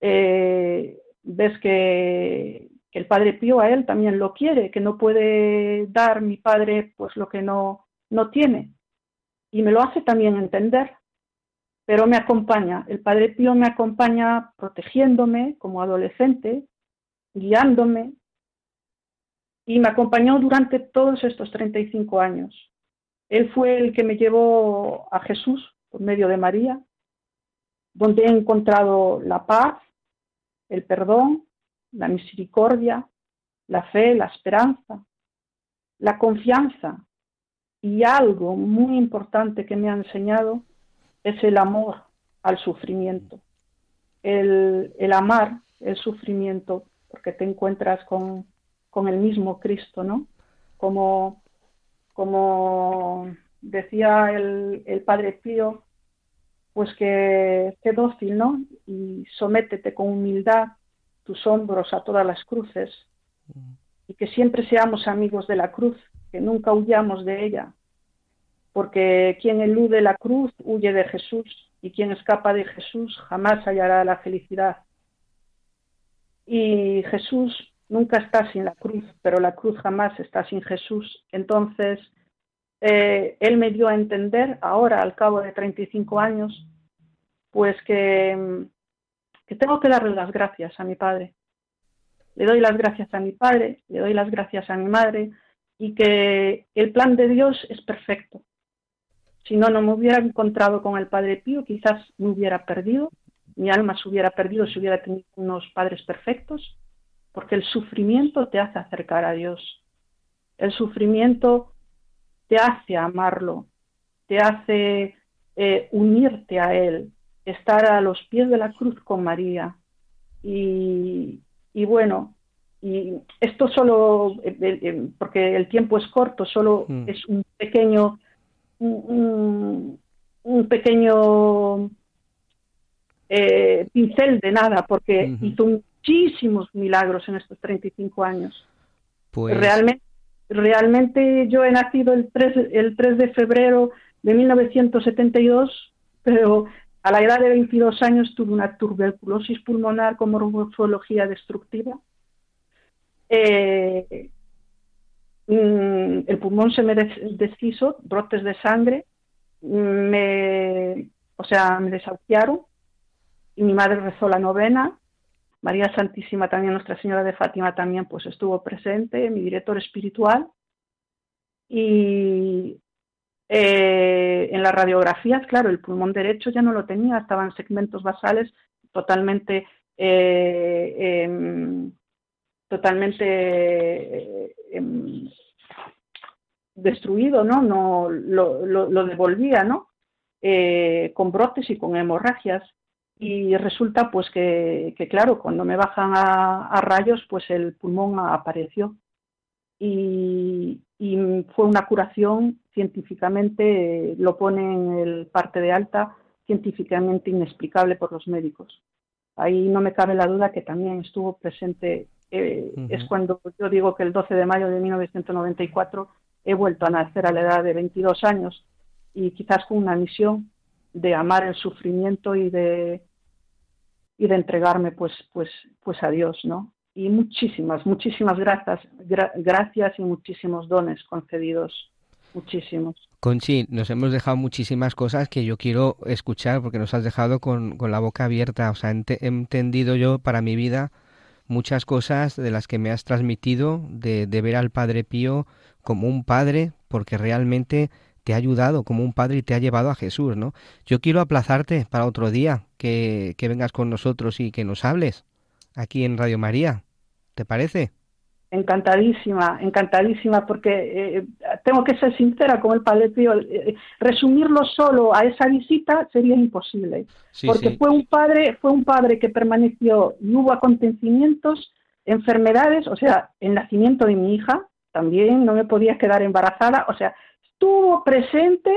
Eh, ves que, que, el Padre Pío a él también lo quiere, que no puede dar mi padre pues lo que no, no tiene. Y me lo hace también entender pero me acompaña. El Padre Pío me acompaña protegiéndome como adolescente, guiándome, y me acompañó durante todos estos 35 años. Él fue el que me llevó a Jesús por medio de María, donde he encontrado la paz, el perdón, la misericordia, la fe, la esperanza, la confianza y algo muy importante que me ha enseñado es el amor al sufrimiento, el, el amar el sufrimiento, porque te encuentras con, con el mismo Cristo, ¿no? Como, como decía el, el Padre Pío, pues que, que dócil, ¿no? Y sométete con humildad tus hombros a todas las cruces y que siempre seamos amigos de la cruz, que nunca huyamos de ella, porque quien elude la cruz huye de Jesús y quien escapa de Jesús jamás hallará la felicidad. Y Jesús nunca está sin la cruz, pero la cruz jamás está sin Jesús. Entonces, eh, Él me dio a entender ahora, al cabo de 35 años, pues que, que tengo que darle las gracias a mi Padre. Le doy las gracias a mi Padre, le doy las gracias a mi Madre y que el plan de Dios es perfecto si no, no me hubiera encontrado con el Padre Pío, quizás me hubiera perdido, mi alma se hubiera perdido si hubiera tenido unos padres perfectos, porque el sufrimiento te hace acercar a Dios. El sufrimiento te hace amarlo, te hace eh, unirte a Él, estar a los pies de la cruz con María. Y, bueno, y esto solo, eh, eh, porque el tiempo es corto, solo mm. es un pequeño un, pequeño eh, pincel de nada, porque hizo muchísimos milagros en estos 35 años. Pues... Realmente, realmente yo he nacido el 3, el 3 de febrero de 1972, pero a la edad de 22 años tuve una tuberculosis pulmonar con morfología destructiva. Eh, mm, el pulmón se me deshizo, brotes de sangre, me, o sea, me desahuciaron y mi madre rezó la novena. María Santísima también, Nuestra Señora de Fátima también, pues estuvo presente, mi director espiritual. Y eh, en las radiografías, claro, el pulmón derecho ya no lo tenía, estaban segmentos basales totalmente eh, em, totalmente eh, em, destruido, ¿no? no lo, lo, devolvía, ¿no? Eh, con brotes y con hemorragias. Y resulta pues que, claro, cuando me bajan a, rayos, pues el pulmón apareció. Y, y, fue una curación científicamente, lo pone en el parte de alta, científicamente inexplicable por los médicos. Ahí no me cabe la duda que también estuvo presente eh, es cuando yo digo que el 12 de mayo de 1994 he vuelto a nacer a la edad de 22 años y quizás con una misión de amar el sufrimiento y de y de entregarme pues pues pues a Dios, ¿no? Y muchísimas muchísimas gracias gracias y muchísimos dones concedidos, muchísimos. Conchi, nos hemos dejado muchísimas cosas que yo quiero escuchar porque nos has dejado con, con la boca abierta. O sea, he entendido yo para mi vida muchas cosas de las que me has transmitido, de, de ver al Padre Pío como un padre, porque realmente te ha ayudado como un padre y te ha llevado a Jesús, ¿no? Yo quiero aplazarte para otro día, que, que vengas con nosotros y que nos hables aquí en Radio María. ¿Te parece? Encantadísima, encantadísima, porque eh, tengo que ser sincera con el Padre Pío. Eh, resumirlo solo a esa visita sería imposible, porque fue un padre, fue un padre que permaneció y hubo acontecimientos, enfermedades, o sea, el nacimiento de mi hija también no me podía quedar embarazada, o sea, estuvo presente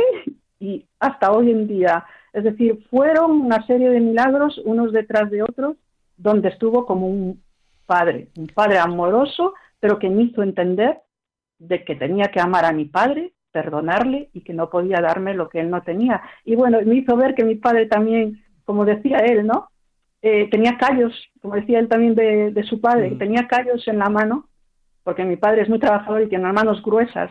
y hasta hoy en día, es decir, fueron una serie de milagros unos detrás de otros, donde estuvo como un padre, un padre amoroso pero que me hizo entender de que tenía que amar a mi padre, perdonarle y que no podía darme lo que él no tenía. Y bueno, me hizo ver que mi padre también, como decía él, ¿no? Eh, tenía callos, como decía él también de, su padre, mm. tenía callos en la mano, porque mi padre es muy trabajador y tiene manos gruesas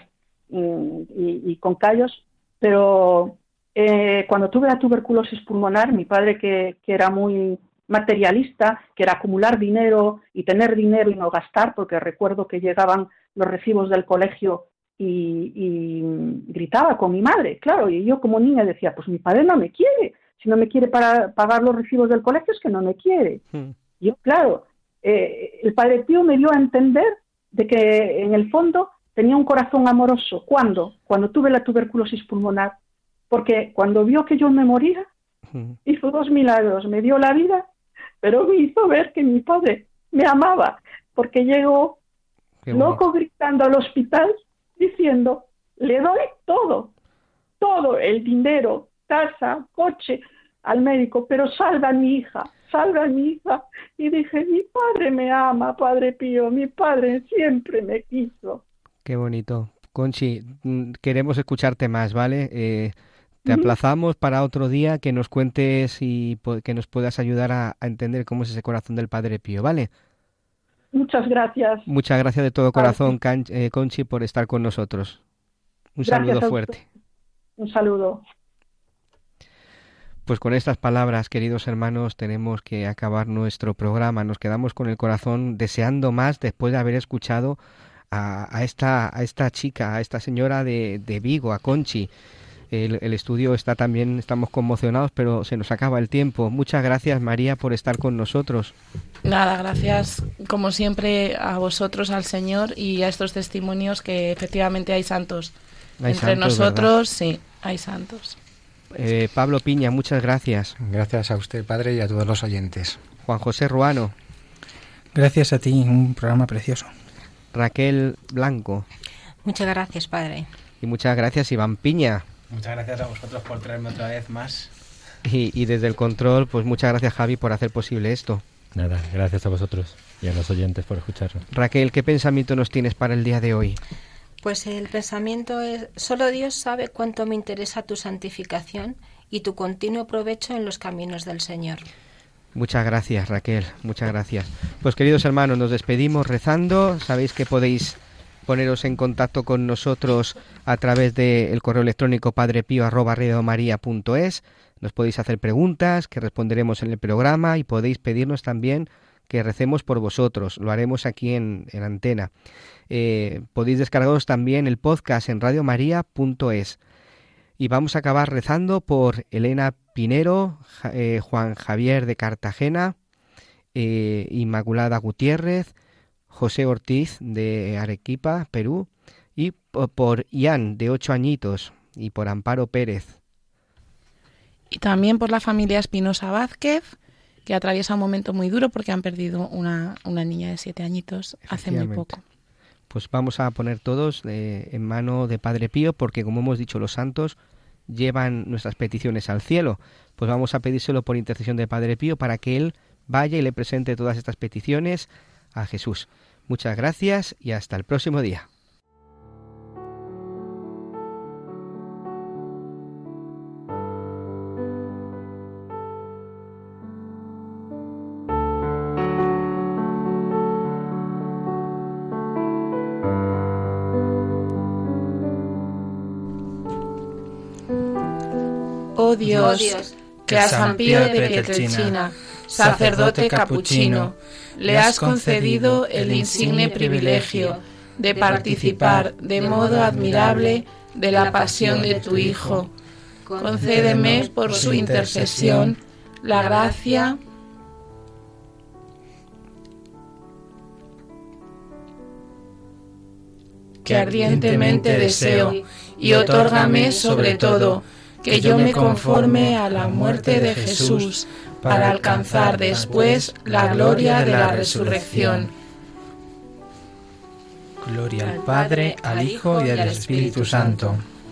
y, con callos, pero eh, cuando tuve la tuberculosis pulmonar, mi padre que, que era muy materialista, que era acumular dinero y tener dinero y no gastar, porque recuerdo que llegaban los recibos del colegio y, gritaba con mi madre, claro, y yo como niña decía, pues mi padre no me quiere, si no me quiere para pagar los recibos del colegio es que no me quiere. Hmm. Yo, claro, eh, el padre tío me dio a entender de que en el fondo tenía un corazón amoroso. ¿Cuándo? Cuando tuve la tuberculosis pulmonar. Porque cuando vio que yo me moría, hizo dos milagros. Me dio la vida pero me hizo ver que mi padre me amaba, porque llegó loco gritando al hospital diciendo, le doy todo, todo, el dinero, casa, coche al médico, pero salva a mi hija, salva a mi hija. Y dije, mi padre me ama, Padre Pío, mi padre siempre me quiso. Qué bonito. Conchi, mm, queremos escucharte más, ¿vale? Eh, te aplazamos para otro día que nos cuentes y que nos puedas ayudar a, entender cómo es ese corazón del Padre Pío, ¿vale? Muchas gracias. Muchas gracias de todo corazón, eh, Conchi, por estar con nosotros. Un saludo fuerte. Un saludo. Pues con estas palabras, queridos hermanos, tenemos que acabar nuestro programa. Nos quedamos con el corazón deseando más después de haber escuchado a, esta, a esta chica, a esta señora de, de Vigo, a Conchi el, estudio está también, estamos conmocionados, pero se nos acaba el tiempo. Muchas gracias María por estar con nosotros. Nada, gracias como siempre a vosotros, al Señor y a estos testimonios que efectivamente hay santos. Entre nosotros, sí, hay santos. Eh, Pablo Piña, muchas gracias. Gracias a usted, Padre, y a todos los oyentes. Juan José Ruano. Gracias a ti, un programa precioso. Raquel Blanco. Muchas gracias, Padre. Y muchas gracias, Iván Piña. Muchas gracias a vosotros por traerme otra vez más. Y, desde el control, pues muchas gracias Javi por hacer posible esto. Nada, gracias a vosotros y a los oyentes por escucharnos. Raquel, ¿qué pensamiento nos tienes para el día de hoy? Pues el pensamiento es, solo Dios sabe cuánto me interesa tu santificación y tu continuo provecho en los caminos del Señor. Muchas gracias, Raquel, muchas gracias. Pues queridos hermanos, nos despedimos rezando. Sabéis que podéis poneros en contacto con nosotros a través del correo electrónico padrepío.es. Nos podéis hacer preguntas que responderemos en el programa y podéis pedirnos también que recemos por vosotros. Lo haremos aquí en, antena. Eh, podéis descargaros también el podcast en radiomaria.es. Y vamos a acabar rezando por Elena Pinero, eh, Juan Javier de Cartagena, eh, Inmaculada Gutiérrez, José Ortiz de Arequipa, Perú, y por Ian de ocho añitos, y por Amparo Pérez. Y también por la familia Espinosa Vázquez, que atraviesa un momento muy duro porque han perdido una, una niña de siete añitos hace muy poco. Pues vamos a poner todos eh, en mano de Padre Pío, porque como hemos dicho, los santos llevan nuestras peticiones al cielo. Pues vamos a pedírselo por intercesión de Padre Pío para que él vaya y le presente todas estas peticiones a Jesús. Muchas gracias y hasta el próximo día. Dios, que a San Pío de Pietrelcina, sacerdote capuchino, le has concedido el insigne privilegio de participar de modo admirable de la pasión de tu Hijo. Concédeme por su intercesión la gracia que ardientemente deseo y otórgame sobre todo que yo me conforme a la muerte de Jesús para alcanzar después la gloria de la resurrección. Gloria al Padre, al Hijo y al Espíritu Santo.